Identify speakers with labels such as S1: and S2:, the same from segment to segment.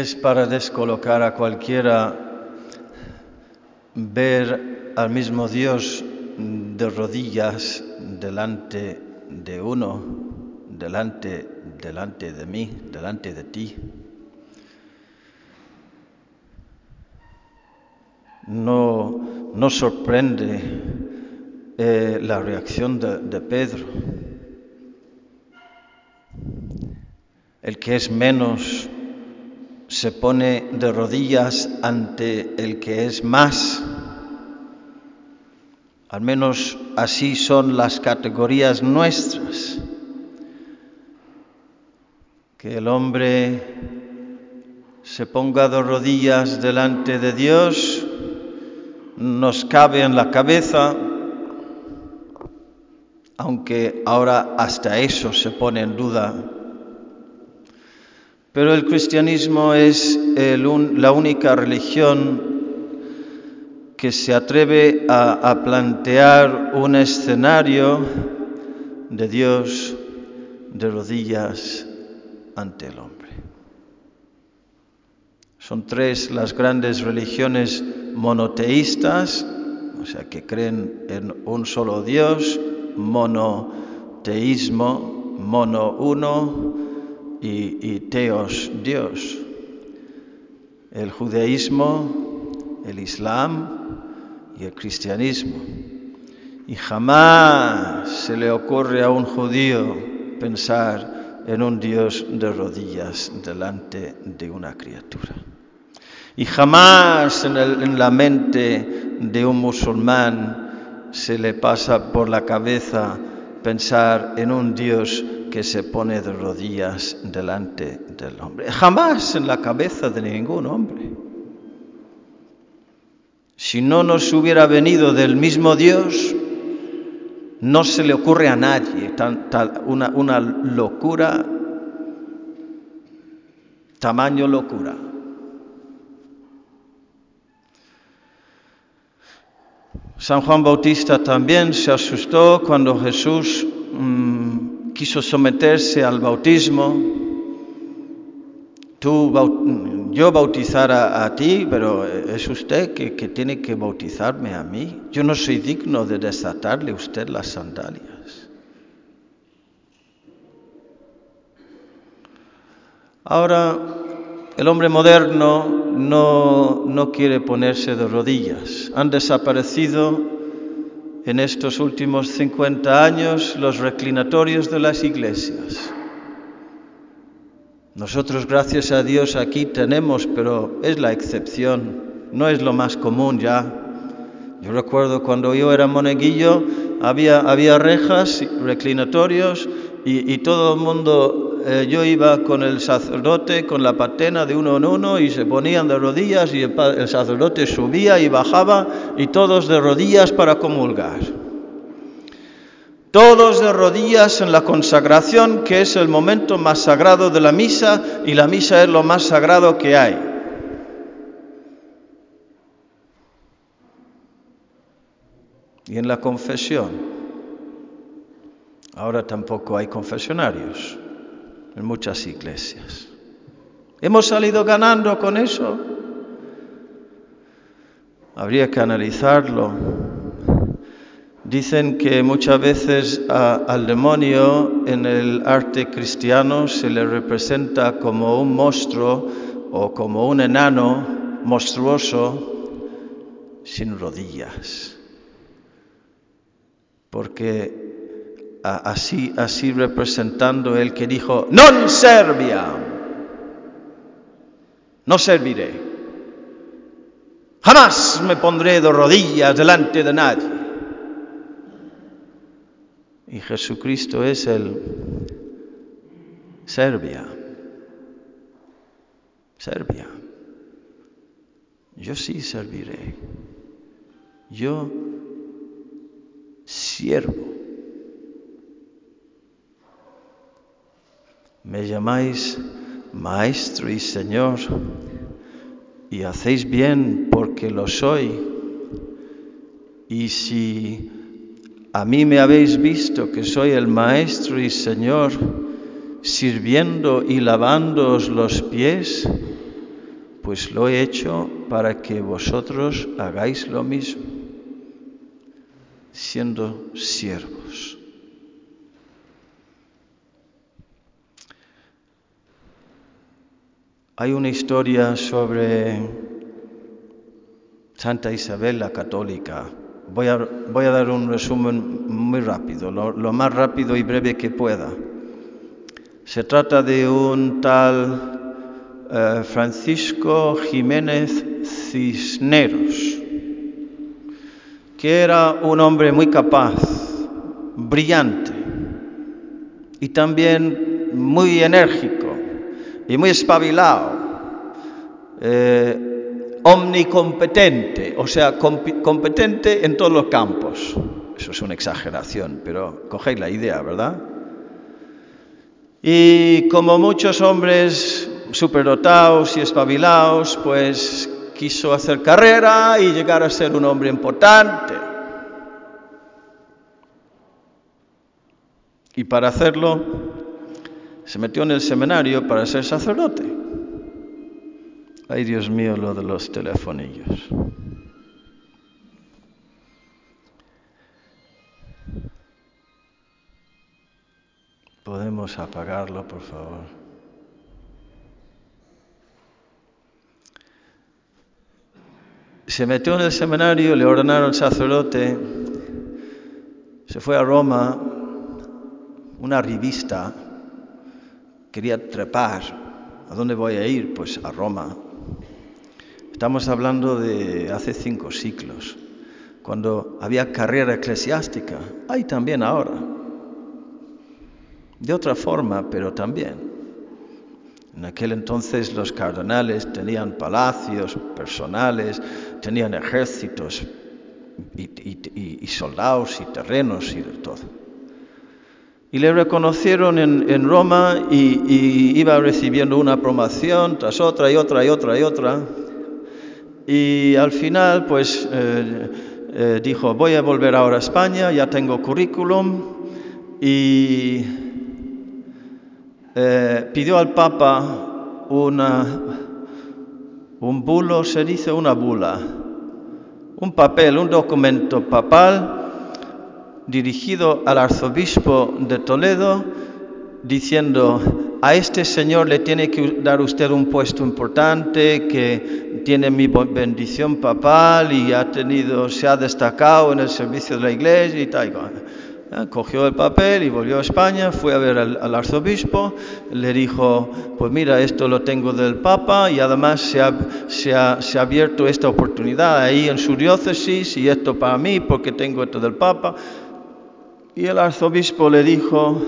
S1: es para descolocar a cualquiera ver al mismo Dios de rodillas delante de uno, delante, delante de mí, delante de ti. No, no sorprende eh, la reacción de, de Pedro. El que es menos se pone de rodillas ante el que es más. Al menos así son las categorías nuestras. Que el hombre se ponga de rodillas delante de Dios nos cabe en la cabeza, aunque ahora hasta eso se pone en duda pero el cristianismo es la única religión que se atreve a, a, plantear un escenario de Dios de rodillas ante el hombre. Son tres las grandes religiones monoteístas, o sea, que creen en un solo Dios, monoteísmo, mono uno, y, teos, Dios. El judaísmo, el islam y el cristianismo. Y jamás se le ocurre a un judío pensar en un Dios de rodillas delante de una criatura. Y jamás en, el, en la mente de un musulmán se le pasa por la cabeza pensar en un Dios que se pone de rodillas delante del hombre. Jamás en la cabeza de ningún hombre. Si no nos hubiera venido del mismo Dios, no se le ocurre a nadie tan, una, locura, tamaño locura. San Juan Bautista también se asustó cuando Jesús mmm, quiso someterse al bautismo. Tú, yo bautizar a, a, ti, pero es usted que, que tiene que bautizarme a mí. Yo no soy digno de desatarle a usted las sandalias. Ahora, el hombre moderno no, no quiere ponerse de rodillas. Han desaparecido en estos últimos 50 años los reclinatorios de las iglesias. Nosotros, gracias a Dios, aquí tenemos, pero es la excepción, no es lo más común ya. Yo recuerdo cuando yo era moneguillo, había, había rejas, reclinatorios, y, y todo el mundo eh, yo iba con el sacerdote, con la patena de uno en uno y se ponían de rodillas y el, el, sacerdote subía y bajaba y todos de rodillas para comulgar. Todos de rodillas en la consagración, que es el momento más sagrado de la misa y la misa es lo más sagrado que hay. Y en la confesión, ahora tampoco hay confesionarios en muchas iglesias. ¿Hemos salido ganando con eso? Habría que analizarlo. Dicen que muchas veces al demonio en el arte cristiano se le representa como un monstruo o como un enano monstruoso sin rodillas. Porque así, así representando el que dijo, non servia, no serviré, jamás me pondré de rodillas delante de nadie. Y Jesucristo es el Serbia, Serbia. Yo sí serviré, yo siervo. Me llamáis Maestro y Señor y hacéis bien porque lo soy. Y si a mí me habéis visto que soy el Maestro y Señor, sirviendo y lavándoos los pies, pues lo he hecho para que vosotros hagáis lo mismo, siendo siervos. Hay una historia sobre Santa Isabel la Católica. Voy a, dar un resumen muy rápido, lo, lo más rápido y breve que pueda. Se trata de un tal eh, Francisco Jiménez Cisneros, que era un hombre muy capaz, brillante y también muy enérgico y muy espabilado, eh, omnicompetente, o sea, competente en todos los campos. Eso es una exageración, pero cogéis la idea, ¿verdad? Y como muchos hombres superdotados y espabilados, pues quiso hacer carrera y llegar a ser un hombre importante. Y para hacerlo, se metió en el seminario para ser sacerdote. Ay, Dios mío, lo de los telefonillos. ¿Podemos apagarlo, por favor? se metió en el seminario, le ordenaron sacerdote, se fue a Roma, una revista, quería trepar. ¿A dónde voy a ir? Pues a Roma. Estamos hablando de hace cinco siglos, cuando había carrera eclesiástica. Hay también ahora. De otra forma, pero también. En aquel entonces los cardenales tenían palacios personales, tenían ejércitos y, soldados y terrenos y de todo. Y le reconocieron en, Roma y, iba recibiendo una promoción tras otra y otra y otra y otra. Y al final, pues eh, eh, dijo, voy a volver ahora a España, ya tengo currículum y eh, pidió al Papa una, un bulo, se dice una bula, un papel, un documento papal dirigido al arzobispo de Toledo diciendo, a este señor le tiene que dar usted un puesto importante, que tiene mi bendición papal y ha tenido, se ha destacado en el servicio de la iglesia y tal. Ah, cogió el papel y volvió a España, fue a ver al, arzobispo, le dijo, pues mira, esto lo tengo del Papa y además se ha, se ha, abierto esta oportunidad ahí en su diócesis y esto para mí porque tengo esto del Papa. Y el arzobispo le dijo,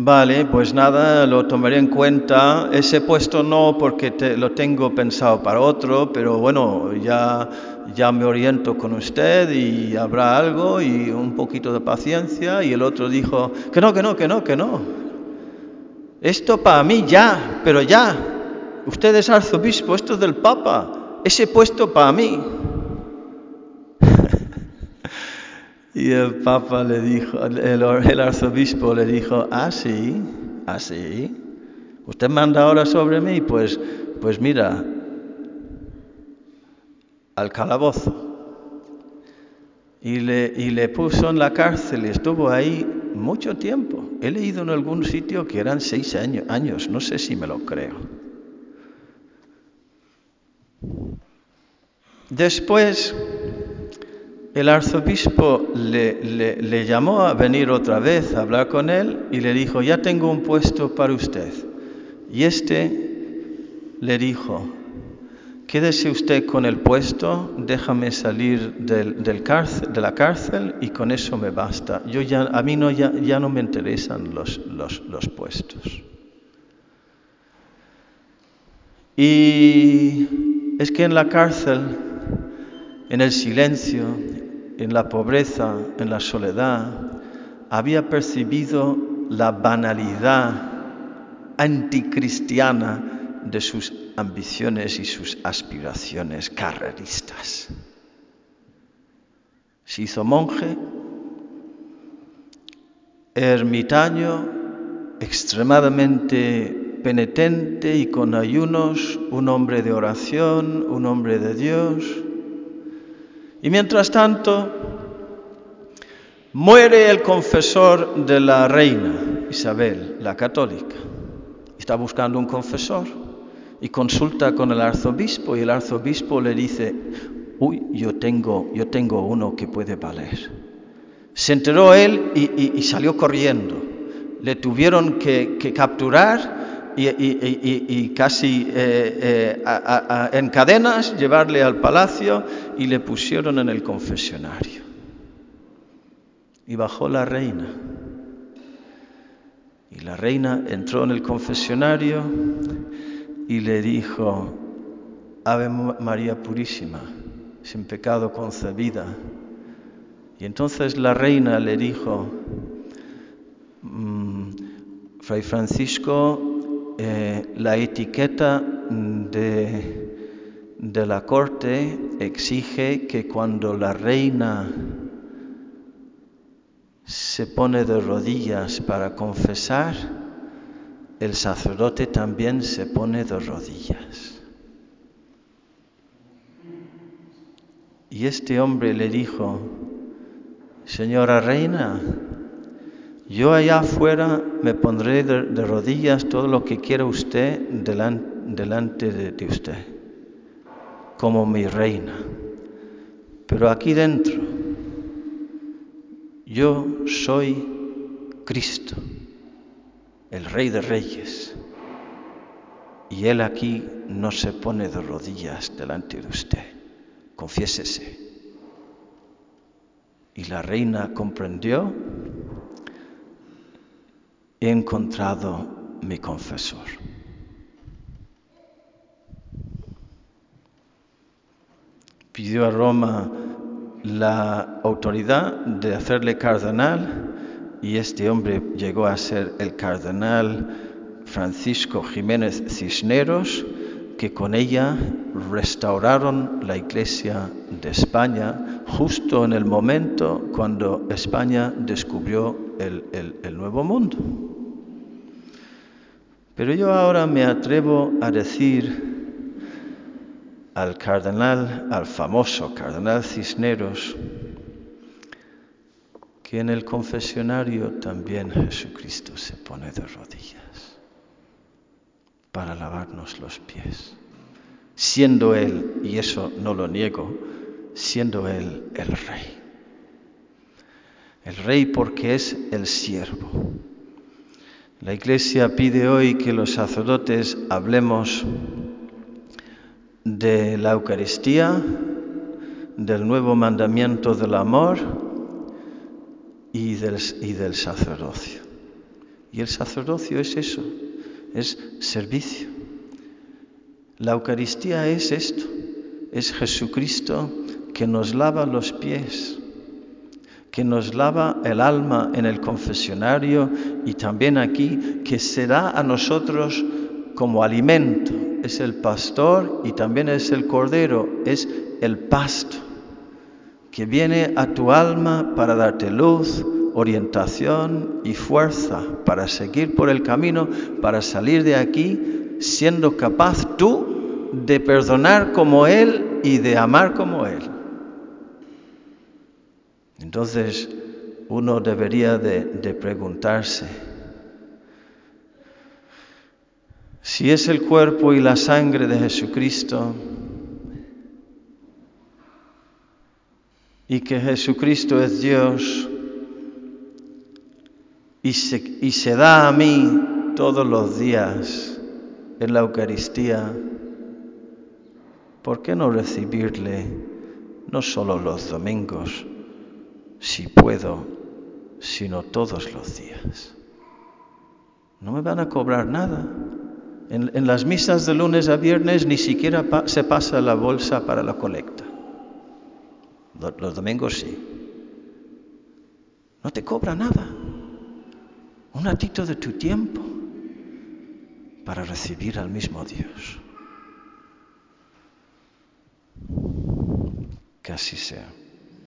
S1: Vale, pues nada, lo tomaré en cuenta. Ese puesto no porque lo tengo pensado para otro, pero bueno, ya, ya me oriento con usted y habrá algo y un poquito de paciencia. Y el otro dijo, que no, que no, que no, que no. Esto para mí ya, pero ya. Usted es arzobispo, esto es del Papa. Ese puesto para mí. Y el Papa le dijo, el, arzobispo le dijo, ah, sí, ah. Usted manda ahora sobre mí, pues, pues mira, al calabozo. Y le, y le puso en la cárcel y estuvo ahí mucho tiempo. He leído en algún sitio que eran seis años, años no sé si me lo creo. Después el arzobispo le, llamó a venir otra vez a hablar con él y le dijo, ya tengo un puesto para usted. Y este le dijo, quédese usted con el puesto, déjame salir de la cárcel y con eso me basta. Yo ya, a mí no, ya, no me interesan los puestos. Y es que en la cárcel, en el silencio, en la pobreza, en la soledad, había percibido la banalidad anticristiana de sus ambiciones y sus aspiraciones carreristas. Se hizo monje, ermitaño, extremadamente penitente y con ayunos, un hombre de oración, un hombre de Dios. Y mientras tanto, muere el confesor de la reina Isabel, la católica. Está buscando un confesor y consulta con el arzobispo y el arzobispo le dice, uy, yo tengo, yo tengo uno que puede valer. Se enteró él y, salió corriendo. Le tuvieron que, capturar y, casi eh, eh, en cadenas llevarle al palacio y le pusieron en el confesionario. Y bajó la reina. Y la reina entró en el confesionario y le dijo, Ave María Purísima, sin pecado concebida. Y entonces la reina le dijo, mm, Fray Francisco, eh, la etiqueta de, de la corte exige que cuando la reina se pone de rodillas para confesar, el sacerdote también se pone de rodillas. Y este hombre le dijo, Señora reina, yo allá afuera me pondré de, rodillas todo lo que quiera usted delante de usted, como mi reina. Pero aquí dentro, yo soy Cristo el Rey de Reyes. Y Él aquí no se pone de rodillas delante de usted. Confiésese. Y la reina comprendió, he encontrado mi confesor. Pidió a Roma la autoridad de hacerle cardenal y este hombre llegó a ser el cardenal Francisco Jiménez Cisneros, que con ella restauraron la Iglesia de España justo en el momento cuando España descubrió el, el Nuevo Mundo. Pero yo ahora me atrevo a decir al cardenal, al famoso cardenal Cisneros, que en el confesionario también Jesucristo se pone de rodillas para lavarnos los pies, siendo Él, y eso no lo niego, siendo Él el Rey. El Rey porque es el siervo. La Iglesia pide hoy que los sacerdotes hablemos de la Eucaristía, del nuevo mandamiento del amor, y del, sacerdocio. Y el sacerdocio es eso, es servicio. La Eucaristía es esto, es Jesucristo que nos lava los pies, que nos lava el alma en el confesionario y también aquí, que se da a nosotros como alimento. Es el pastor y también es el cordero, es el pasto que viene a tu alma para darte luz, orientación y fuerza para seguir por el camino, para salir de aquí siendo capaz tú de perdonar como Él y de amar como Él. Entonces uno debería de, preguntarse, si es el cuerpo y la sangre de Jesucristo, y que Jesucristo es Dios y se, da a mí todos los días en la Eucaristía, ¿por qué no recibirle no solo los domingos, si puedo, sino todos los días? No me van a cobrar nada. En, las misas de lunes a viernes ni siquiera se pasa la bolsa para la colecta. Los domingos sí. No te cobra nada. Un ratito de tu tiempo para recibir al mismo Dios. Que así sea.